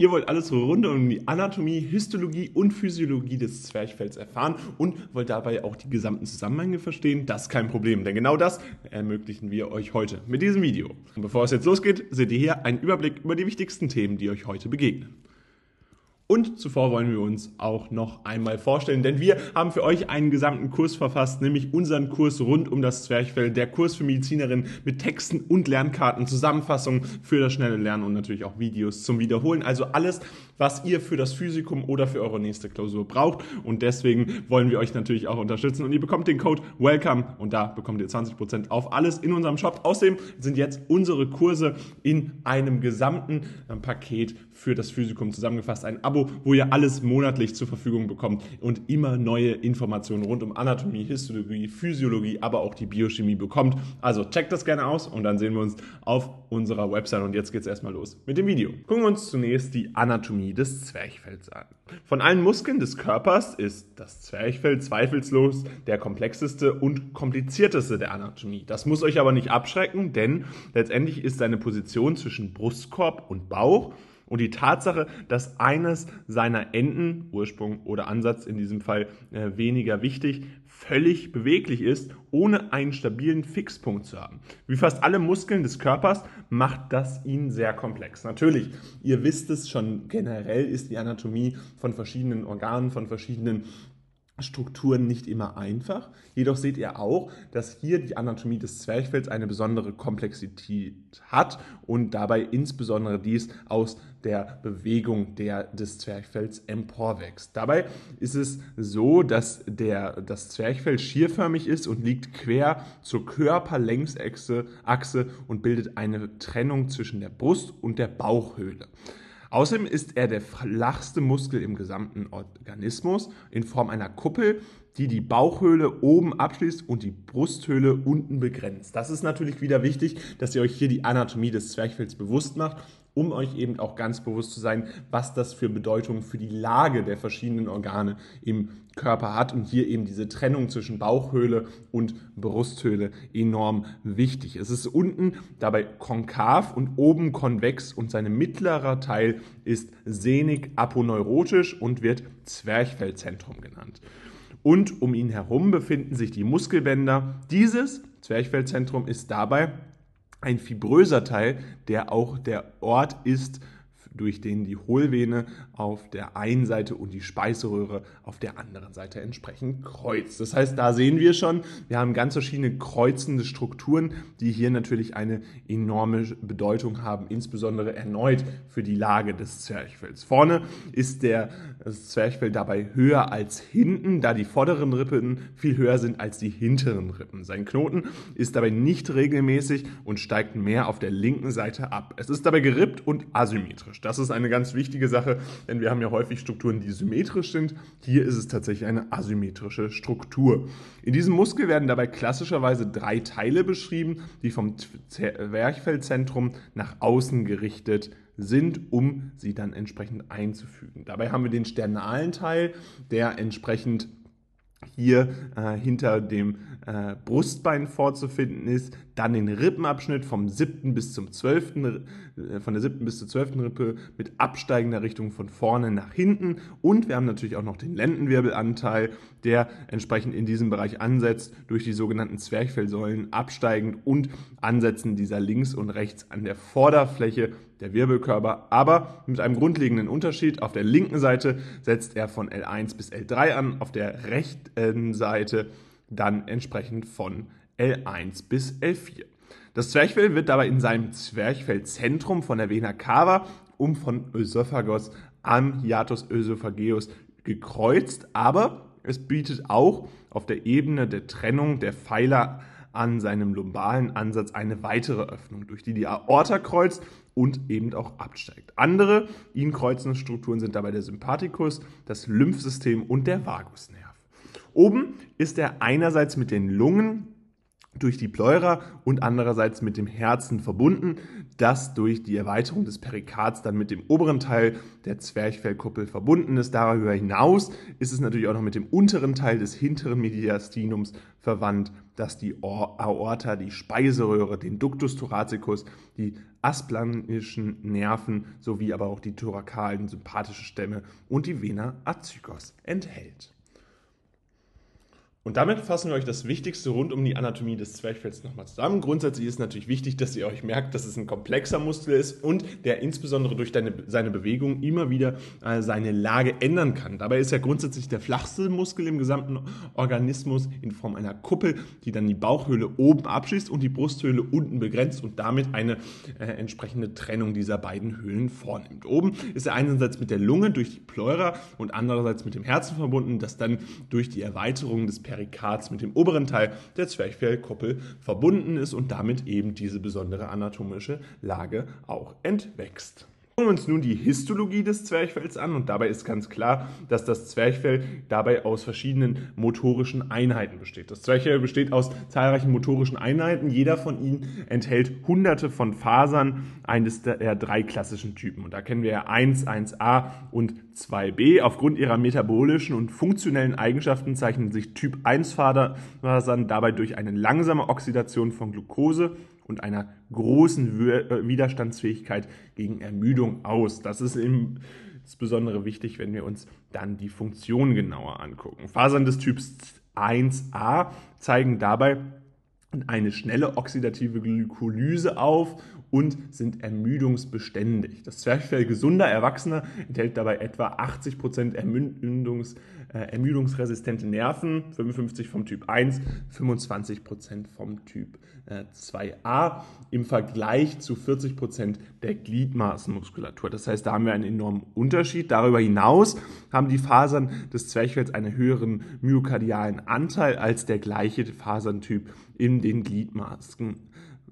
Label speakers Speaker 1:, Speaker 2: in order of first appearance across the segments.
Speaker 1: Ihr wollt alles rund um die Anatomie, Histologie und Physiologie des Zwerchfells erfahren und wollt dabei auch die gesamten Zusammenhänge verstehen? Das ist kein Problem, denn genau das ermöglichen wir euch heute mit diesem Video. Und bevor es jetzt losgeht, seht ihr hier einen Überblick über die wichtigsten Themen, die euch heute begegnen. Und zuvor wollen wir uns auch noch einmal vorstellen, denn wir haben für euch einen gesamten Kurs verfasst, nämlich unseren Kurs rund um das Zwerchfell, der Kurs für Medizinerinnen mit Texten und Lernkarten, Zusammenfassungen für das schnelle Lernen und natürlich auch Videos zum Wiederholen. Also alles, was ihr für das Physikum oder für eure nächste Klausur braucht. Und deswegen wollen wir euch natürlich auch unterstützen. Und ihr bekommt den Code WELCOME und da bekommt ihr 20% auf alles in unserem Shop. Außerdem sind jetzt unsere Kurse in einem gesamten äh, Paket für das Physikum zusammengefasst. Ein Abo, wo ihr alles monatlich zur Verfügung bekommt und immer neue Informationen rund um Anatomie, Histologie, Physiologie, aber auch die Biochemie bekommt. Also checkt das gerne aus und dann sehen wir uns auf unserer Website. Und jetzt geht es erstmal los mit dem Video. Gucken wir uns zunächst die Anatomie des Zwerchfells an. Von allen Muskeln des Körpers ist das Zwerchfell zweifellos der komplexeste und komplizierteste der Anatomie. Das muss euch aber nicht abschrecken, denn letztendlich ist seine Position zwischen Brustkorb und Bauch und die Tatsache, dass eines seiner Enden, Ursprung oder Ansatz in diesem Fall äh, weniger wichtig, völlig beweglich ist, ohne einen stabilen Fixpunkt zu haben. Wie fast alle Muskeln des Körpers macht das ihn sehr komplex. Natürlich, ihr wisst es schon generell, ist die Anatomie von verschiedenen Organen, von verschiedenen Strukturen nicht immer einfach. Jedoch seht ihr auch, dass hier die Anatomie des Zwerchfells eine besondere Komplexität hat und dabei insbesondere dies aus der Bewegung der, des Zwerchfells emporwächst. Dabei ist es so, dass der, das Zwerchfell schierförmig ist und liegt quer zur Körperlängsachse Achse und bildet eine Trennung zwischen der Brust und der Bauchhöhle. Außerdem ist er der flachste Muskel im gesamten Organismus in Form einer Kuppel, die die Bauchhöhle oben abschließt und die Brusthöhle unten begrenzt. Das ist natürlich wieder wichtig, dass ihr euch hier die Anatomie des Zwerchfells bewusst macht um euch eben auch ganz bewusst zu sein, was das für Bedeutung für die Lage der verschiedenen Organe im Körper hat und hier eben diese Trennung zwischen Bauchhöhle und Brusthöhle enorm wichtig. Es ist unten dabei konkav und oben konvex und sein mittlerer Teil ist sehnig aponeurotisch und wird Zwerchfellzentrum genannt. Und um ihn herum befinden sich die Muskelbänder. Dieses Zwerchfellzentrum ist dabei ein fibröser Teil, der auch der Ort ist, durch den die Hohlvene auf der einen Seite und die Speiseröhre auf der anderen Seite entsprechend kreuzt. Das heißt, da sehen wir schon, wir haben ganz verschiedene kreuzende Strukturen, die hier natürlich eine enorme Bedeutung haben, insbesondere erneut für die Lage des Zwerchfells. Vorne ist der das Zwerchfell dabei höher als hinten, da die vorderen Rippen viel höher sind als die hinteren Rippen. Sein Knoten ist dabei nicht regelmäßig und steigt mehr auf der linken Seite ab. Es ist dabei gerippt und asymmetrisch. Das ist eine ganz wichtige Sache, denn wir haben ja häufig Strukturen, die symmetrisch sind. Hier ist es tatsächlich eine asymmetrische Struktur. In diesem Muskel werden dabei klassischerweise drei Teile beschrieben, die vom Zwerchfellzentrum nach außen gerichtet sind, um sie dann entsprechend einzufügen. Dabei haben wir den sternalen Teil, der entsprechend hier äh, hinter dem äh, Brustbein vorzufinden ist, dann den Rippenabschnitt vom siebten bis zum zwölften, äh, von der siebten bis zur zwölften Rippe mit absteigender Richtung von vorne nach hinten und wir haben natürlich auch noch den Lendenwirbelanteil, der entsprechend in diesem Bereich ansetzt durch die sogenannten Zwerchfellsäulen absteigend und Ansetzen dieser links und rechts an der Vorderfläche der Wirbelkörper, aber mit einem grundlegenden Unterschied. Auf der linken Seite setzt er von L1 bis L3 an, auf der rechten Seite dann entsprechend von L1 bis L4. Das Zwerchfell wird dabei in seinem Zwerchfellzentrum von der Vena cava um von Ösophagos am Hiatus Ösophageus gekreuzt, aber es bietet auch auf der Ebene der Trennung der Pfeiler an seinem lumbalen Ansatz eine weitere Öffnung, durch die die Aorta kreuzt und eben auch absteigt. Andere ihn kreuzende Strukturen sind dabei der Sympathikus, das Lymphsystem und der Vagusnerv. Oben ist er einerseits mit den Lungen durch die Pleura und andererseits mit dem Herzen verbunden, das durch die Erweiterung des Perikards dann mit dem oberen Teil der Zwerchfellkuppel verbunden ist. Darüber hinaus ist es natürlich auch noch mit dem unteren Teil des hinteren Mediastinums verwandt, das die Aorta, die Speiseröhre, den Ductus thoracicus, die asplanischen Nerven sowie aber auch die thorakalen sympathischen Stämme und die Vena azygos enthält. Und damit fassen wir euch das Wichtigste rund um die Anatomie des Zwerchfells nochmal zusammen. Grundsätzlich ist natürlich wichtig, dass ihr euch merkt, dass es ein komplexer Muskel ist und der insbesondere durch deine, seine Bewegung immer wieder äh, seine Lage ändern kann. Dabei ist er grundsätzlich der flachste Muskel im gesamten Organismus in Form einer Kuppel, die dann die Bauchhöhle oben abschließt und die Brusthöhle unten begrenzt und damit eine äh, entsprechende Trennung dieser beiden Höhlen vornimmt. Oben ist er einerseits mit der Lunge durch die Pleura und andererseits mit dem Herzen verbunden, das dann durch die Erweiterung des Perikards mit dem oberen Teil der Zwerchfellkuppel verbunden ist und damit eben diese besondere anatomische Lage auch entwächst. Schauen wir uns nun die Histologie des Zwerchfells an und dabei ist ganz klar, dass das Zwerchfell dabei aus verschiedenen motorischen Einheiten besteht. Das Zwerchfell besteht aus zahlreichen motorischen Einheiten. Jeder von ihnen enthält hunderte von Fasern eines der drei klassischen Typen. Und da kennen wir ja 1, 1a und 2b. Aufgrund ihrer metabolischen und funktionellen Eigenschaften zeichnen sich Typ 1 Fasern dabei durch eine langsame Oxidation von Glucose und einer großen äh, Widerstandsfähigkeit gegen Ermüdung aus. Das ist insbesondere wichtig, wenn wir uns dann die Funktion genauer angucken. Fasern des Typs 1a zeigen dabei eine schnelle oxidative Glykolyse auf und sind ermüdungsbeständig. Das Zwerchfell gesunder Erwachsener enthält dabei etwa 80% Ermüdungs, äh, ermüdungsresistente Nerven, 55 vom Typ 1, 25% vom Typ äh, 2a im Vergleich zu 40% der Gliedmaßenmuskulatur. Das heißt, da haben wir einen enormen Unterschied. Darüber hinaus haben die Fasern des Zwerchfells einen höheren myokardialen Anteil als der gleiche Faserntyp in den Gliedmaßen.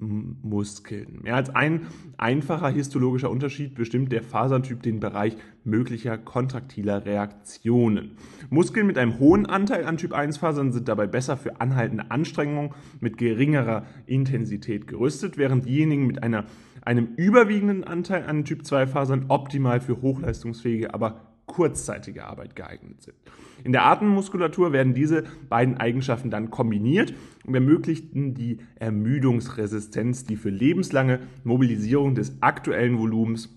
Speaker 1: Muskeln. Mehr als ein einfacher histologischer Unterschied bestimmt der Fasertyp den Bereich möglicher kontraktiler Reaktionen. Muskeln mit einem hohen Anteil an Typ 1 Fasern sind dabei besser für anhaltende Anstrengungen mit geringerer Intensität gerüstet, während diejenigen mit einer, einem überwiegenden Anteil an Typ 2 Fasern optimal für hochleistungsfähige, aber kurzzeitige Arbeit geeignet sind. In der Atemmuskulatur werden diese beiden Eigenschaften dann kombiniert und ermöglichten die Ermüdungsresistenz, die für lebenslange Mobilisierung des aktuellen Volumens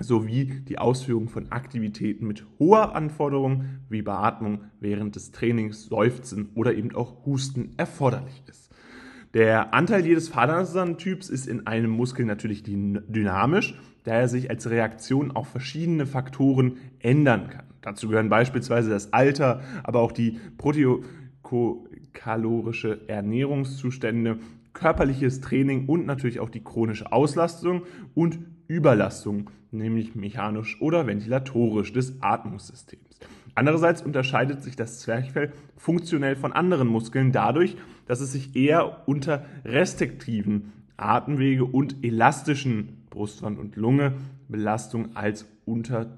Speaker 1: sowie die Ausführung von Aktivitäten mit hoher Anforderung wie Beatmung während des Trainings, Seufzen oder eben auch Husten erforderlich ist. Der Anteil jedes Fasertyps ist in einem Muskel natürlich dynamisch, da er sich als Reaktion auf verschiedene Faktoren ändern kann. Dazu gehören beispielsweise das Alter, aber auch die proteokalorische Ernährungszustände, körperliches Training und natürlich auch die chronische Auslastung und Überlastung, nämlich mechanisch oder ventilatorisch des Atmungssystems. Andererseits unterscheidet sich das Zwerchfell funktionell von anderen Muskeln dadurch, dass es sich eher unter restriktiven Atemwege und elastischen Brustwand und Lunge Belastung als unter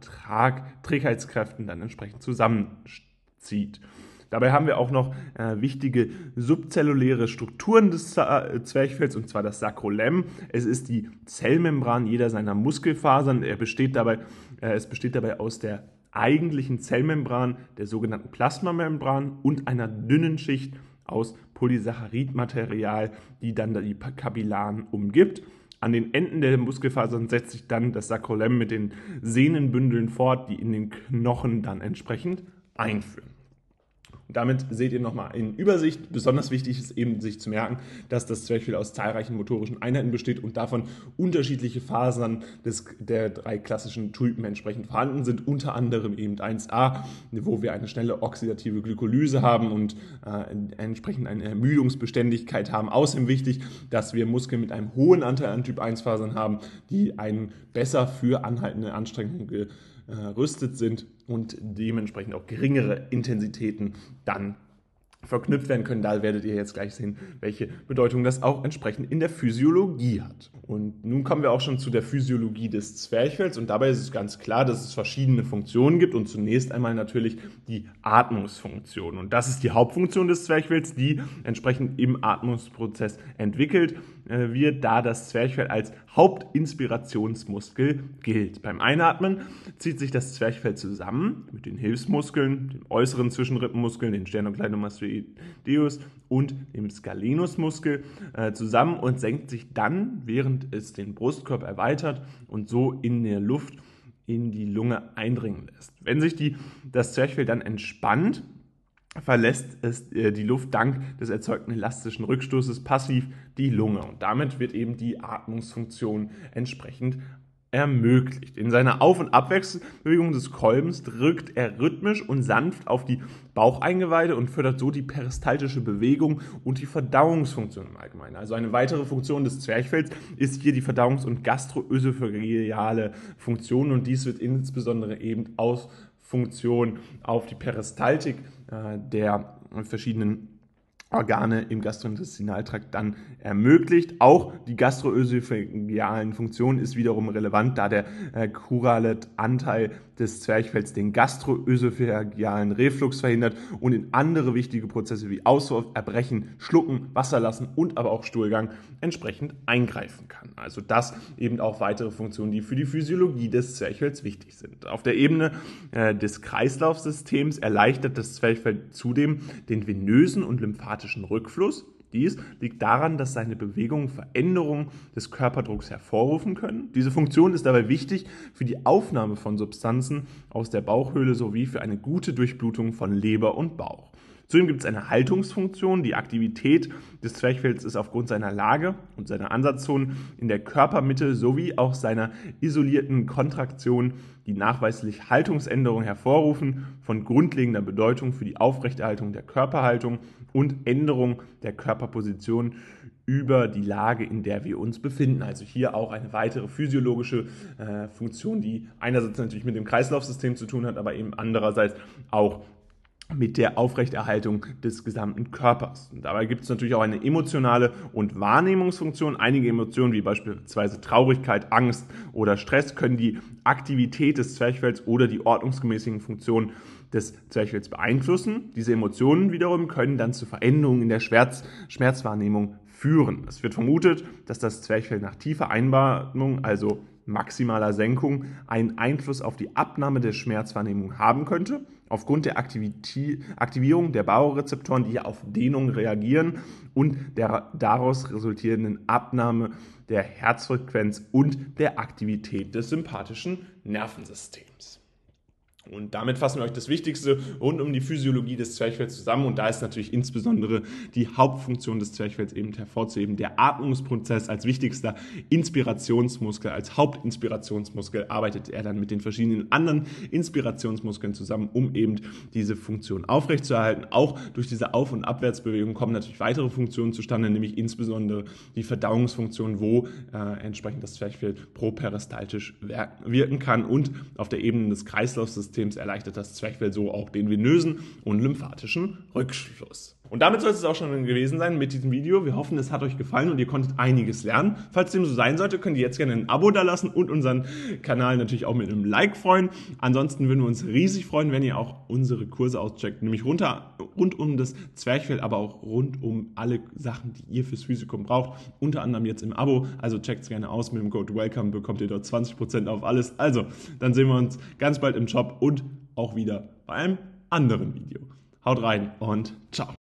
Speaker 1: Trägheitskräften dann entsprechend zusammenzieht. Dabei haben wir auch noch äh, wichtige subzelluläre Strukturen des äh, Zwerchfells, und zwar das Sakrolem. Es ist die Zellmembran jeder seiner Muskelfasern. Er besteht dabei, äh, es besteht dabei aus der eigentlichen Zellmembran, der sogenannten Plasmamembran und einer dünnen Schicht aus Polysaccharidmaterial, die dann die Kapillaren umgibt. An den Enden der Muskelfasern setzt sich dann das Sakrolem mit den Sehnenbündeln fort, die in den Knochen dann entsprechend einführen. Damit seht ihr nochmal in Übersicht. Besonders wichtig ist eben sich zu merken, dass das Zwerchfell aus zahlreichen motorischen Einheiten besteht und davon unterschiedliche Fasern des, der drei klassischen Typen entsprechend vorhanden sind. Unter anderem eben 1a, wo wir eine schnelle oxidative Glykolyse haben und äh, entsprechend eine Ermüdungsbeständigkeit haben. Außerdem wichtig, dass wir Muskeln mit einem hohen Anteil an Typ 1 Fasern haben, die einen besser für anhaltende Anstrengungen gerüstet sind und dementsprechend auch geringere Intensitäten dann verknüpft werden können. Da werdet ihr jetzt gleich sehen, welche Bedeutung das auch entsprechend in der Physiologie hat. Und nun kommen wir auch schon zu der Physiologie des Zwerchfells und dabei ist es ganz klar, dass es verschiedene Funktionen gibt und zunächst einmal natürlich die Atmungsfunktion. Und das ist die Hauptfunktion des Zwerchfells, die entsprechend im Atmungsprozess entwickelt äh, wird, da das Zwerchfell als Hauptinspirationsmuskel gilt. Beim Einatmen zieht sich das Zwerchfell zusammen mit den Hilfsmuskeln, den äußeren Zwischenrippenmuskeln, den Sternocleidomastoideus und dem Scalenusmuskel äh, zusammen und senkt sich dann, während es den Brustkorb erweitert und so in der Luft in die Lunge eindringen lässt. Wenn sich die, das Zwerchfell dann entspannt, verlässt es äh, die Luft dank des erzeugten elastischen Rückstoßes passiv die Lunge und damit wird eben die Atmungsfunktion entsprechend ermöglicht. In seiner Auf- und Abwechselbewegung des Kolbens drückt er rhythmisch und sanft auf die Baucheingeweide und fördert so die peristaltische Bewegung und die Verdauungsfunktion im Allgemeinen. Also eine weitere Funktion des Zwerchfells ist hier die Verdauungs- und gastroösophageale Funktion und dies wird insbesondere eben aus Funktion auf die Peristaltik äh, der verschiedenen Organe im Gastrointestinaltrakt dann ermöglicht. Auch die gastroösophagealen Funktionen ist wiederum relevant, da der äh, Kuralet-Anteil des Zwerchfells den gastroösophagealen Reflux verhindert und in andere wichtige Prozesse wie Auswurf, Erbrechen, Schlucken, Wasser lassen und aber auch Stuhlgang entsprechend eingreifen kann. Also das eben auch weitere Funktionen, die für die Physiologie des Zwerchfells wichtig sind. Auf der Ebene äh, des Kreislaufsystems erleichtert das Zwerchfell zudem den venösen und lymphatischen Rückfluss dies liegt daran, dass seine Bewegungen Veränderungen des Körperdrucks hervorrufen können. Diese Funktion ist dabei wichtig für die Aufnahme von Substanzen aus der Bauchhöhle sowie für eine gute Durchblutung von Leber und Bauch. Zudem gibt es eine Haltungsfunktion. Die Aktivität des Zwerchfells ist aufgrund seiner Lage und seiner Ansatzzonen in der Körpermitte sowie auch seiner isolierten Kontraktion, die nachweislich Haltungsänderungen hervorrufen, von grundlegender Bedeutung für die Aufrechterhaltung der Körperhaltung und Änderung der Körperposition über die Lage, in der wir uns befinden. Also hier auch eine weitere physiologische äh, Funktion, die einerseits natürlich mit dem Kreislaufsystem zu tun hat, aber eben andererseits auch mit der Aufrechterhaltung des gesamten Körpers. Und dabei gibt es natürlich auch eine emotionale und Wahrnehmungsfunktion. Einige Emotionen wie beispielsweise Traurigkeit, Angst oder Stress können die Aktivität des Zwerchfells oder die ordnungsgemäßen Funktionen des Zwerchfells beeinflussen. Diese Emotionen wiederum können dann zu Veränderungen in der Schmerz Schmerzwahrnehmung führen. Es wird vermutet, dass das Zwerchfell nach tiefer Einatmung, also maximaler Senkung einen Einfluss auf die Abnahme der Schmerzwahrnehmung haben könnte, aufgrund der Aktivierung der Baurezeptoren, die auf Dehnung reagieren und der daraus resultierenden Abnahme der Herzfrequenz und der Aktivität des sympathischen Nervensystems. Und damit fassen wir euch das Wichtigste rund um die Physiologie des Zwerchfells zusammen. Und da ist natürlich insbesondere die Hauptfunktion des Zwerchfells eben hervorzuheben. Der Atmungsprozess als wichtigster Inspirationsmuskel, als Hauptinspirationsmuskel arbeitet er dann mit den verschiedenen anderen Inspirationsmuskeln zusammen, um eben diese Funktion aufrechtzuerhalten. Auch durch diese Auf- und Abwärtsbewegung kommen natürlich weitere Funktionen zustande, nämlich insbesondere die Verdauungsfunktion, wo äh, entsprechend das Zwerchfell properistaltisch wirken kann und auf der Ebene des Kreislaufsystems Systems erleichtert das Zwerchfell so auch den venösen und lymphatischen Rückschluss. Und damit soll es auch schon gewesen sein mit diesem Video. Wir hoffen, es hat euch gefallen und ihr konntet einiges lernen. Falls dem so sein sollte, könnt ihr jetzt gerne ein Abo da lassen und unseren Kanal natürlich auch mit einem Like freuen. Ansonsten würden wir uns riesig freuen, wenn ihr auch unsere Kurse auscheckt, nämlich runter, rund um das Zwerchfell, aber auch rund um alle Sachen, die ihr fürs Physikum braucht. Unter anderem jetzt im Abo. Also checkt es gerne aus. Mit dem Code Welcome bekommt ihr dort 20% auf alles. Also, dann sehen wir uns ganz bald im Shop und auch wieder bei einem anderen Video. Haut rein und ciao.